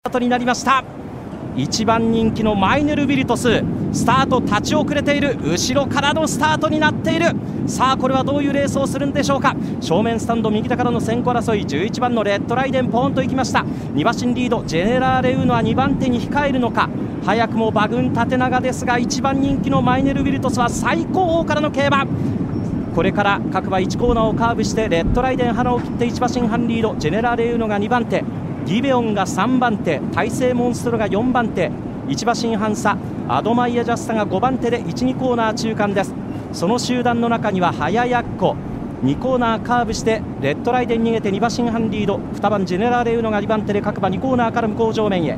スタートになりました。1番人気のマイネル・ビルトススタート立ち遅れている後ろからのスタートになっている。さあこれはどういうレースをするんでしょうか。正面スタンド右手からの先行争い11番のレッドライデンポーンと行きました。2馬身リードジェネラーレウーノは2番手に控えるのか。早くも馬群縦長ですが1番人気のマイネル・ビルトスは最高峰からの競馬。これから各馬1コーナーをカーブしてレッドライデン花を切って1馬身半リードジェネラーレウーノが2番手。ギベオンが3番手大勢モンストロが4番手1馬身半差アドマイヤジャスタが5番手で12コーナー中間です。その集団の中には早やっこ2コーナーカーブしてレッドライデン逃げて2馬身半リード2番ジェネラーレウノが2番手で各馬2コーナーから向こう上面へ。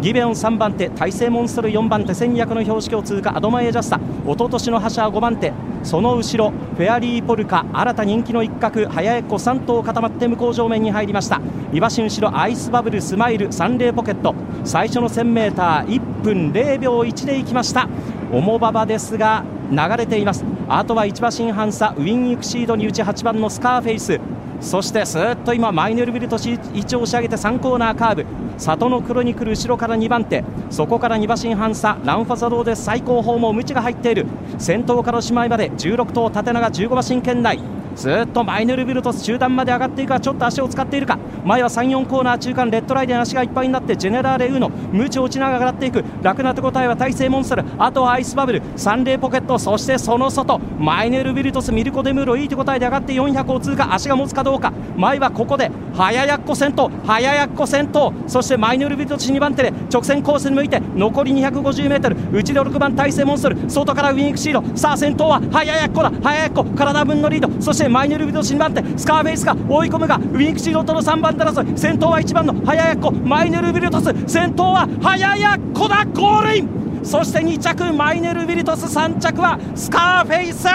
ギベオン3番手大勢モンストル4番手戦略の標識を通過アドマイヤジャスタ一昨年の覇者は5番手その後ろフェアリーポルカ新た人気の一角早江湖3頭固まって向こう上面に入りました。2馬身後ろアイスバブルスマイルサンレーポケット。最初の 1000m1 分0秒1で行きました。重馬場ですが流れています。あとは1馬身半差ウィン・ユクシードに打ち8番のスカーフェイス。そしてすっと今マイネルウィルトス位置押し上げて3コーナーカーブ。里の黒に来る後ろから2番手。そこから2馬身半差。ランフォザローゼ最後方もムチが入っている。先頭からおしまいまで16頭縦長15馬身圏内。ずっとマイネルウィルトス中団まで上がっていくがちょっと足を使っているか。前は3、4コーナー中間レッドライデン足がいっぱいになってジェネラーレウーノムチ落ちながら上がっていく。楽な手応えはタイセイモンストル。あとはアイスバブル。サンレーポケットそしてその外。マイネルウィルトスミルコ・デムーロいい手応えで上がって400を通過。足が持つかどうか。前はここでハヤヤッコ先頭。ハヤヤッコ先頭。そしてマイネルウィルトス2番手で直線コースに向いて残り 250m 内で6番タイセイモンストル。外からウインイクシード。さあ先頭はハヤヤッコだ。ハヤヤッコ。半馬体分のリード。そしてしてマイネルウィルトス2番手スカーフェイスが追い込むがウインイクシードとの3番手争い。先頭は1番のハヤヤッコ。マイネルウィルトス。先頭はハヤヤッコだゴールイン。そして2着マイネルビルトス。3着はスカーフェイス。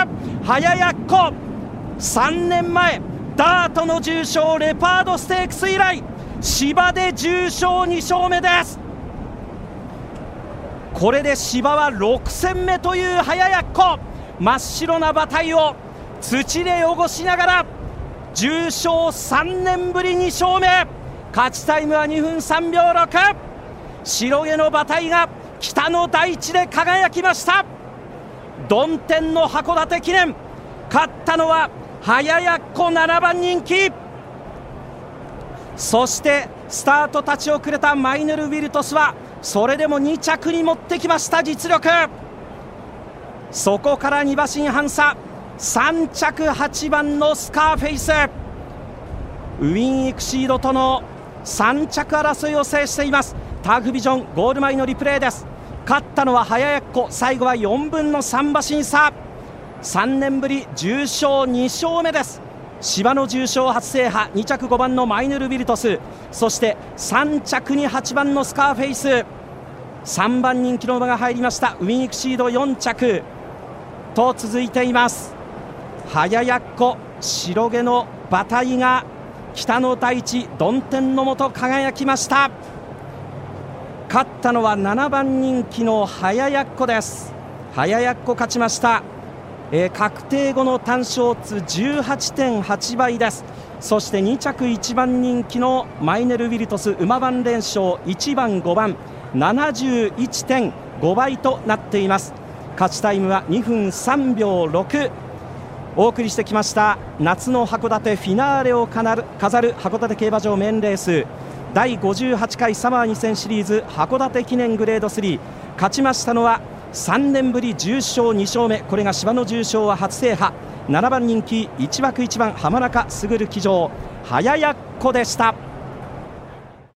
早やっこ。3年前ダートの重賞レパードステークス以来芝で重賞2勝目です。これで芝は6戦目という早やっこ。真っ白な馬体を土で汚しながら重賞3年ぶり2勝目。勝ちタイムは2分3秒6白毛の馬体が北の大地で輝きました。曇天の函館記念。勝ったのは早やっこ7番人気。そしてスタート立ち遅れたマイネル・ウィルトスはそれでも2着に持ってきました実力。そこから2馬身半差。3着8番のスカーフェイス。ウィン・エクシードとの3着争いを制しています。ターフビジョンゴール前のリプレーです。勝ったのは早やっこ最後は4分の3馬身差。3年ぶり重賞2勝目です。芝の重賞初制覇。2着5番のマイネル・ビルトス。そして3着に8番のスカーフェイス。3番人気の馬が入りました。ウィン・エクシード4着と続いています。早やっこ白毛の馬体が北の大地曇天のもと輝きました。勝ったのは7番人気の早やっこです。早やっこ勝ちました、えー、確定後の単勝数18.8倍です。そして2着1番人気のマイネル・ウィルトス馬番連勝1番5番71.5倍となっています。勝ちタイムは2分3秒6お送りしてきました夏の函館フィナーレを飾る函館競馬場メインレース第58回サマー2000シリーズ函館記念グレード3勝ちましたのは3年ぶり重賞2勝目。これが芝の重賞は初制覇。7番人気1枠1番浜中卓騎乗早やっこでした。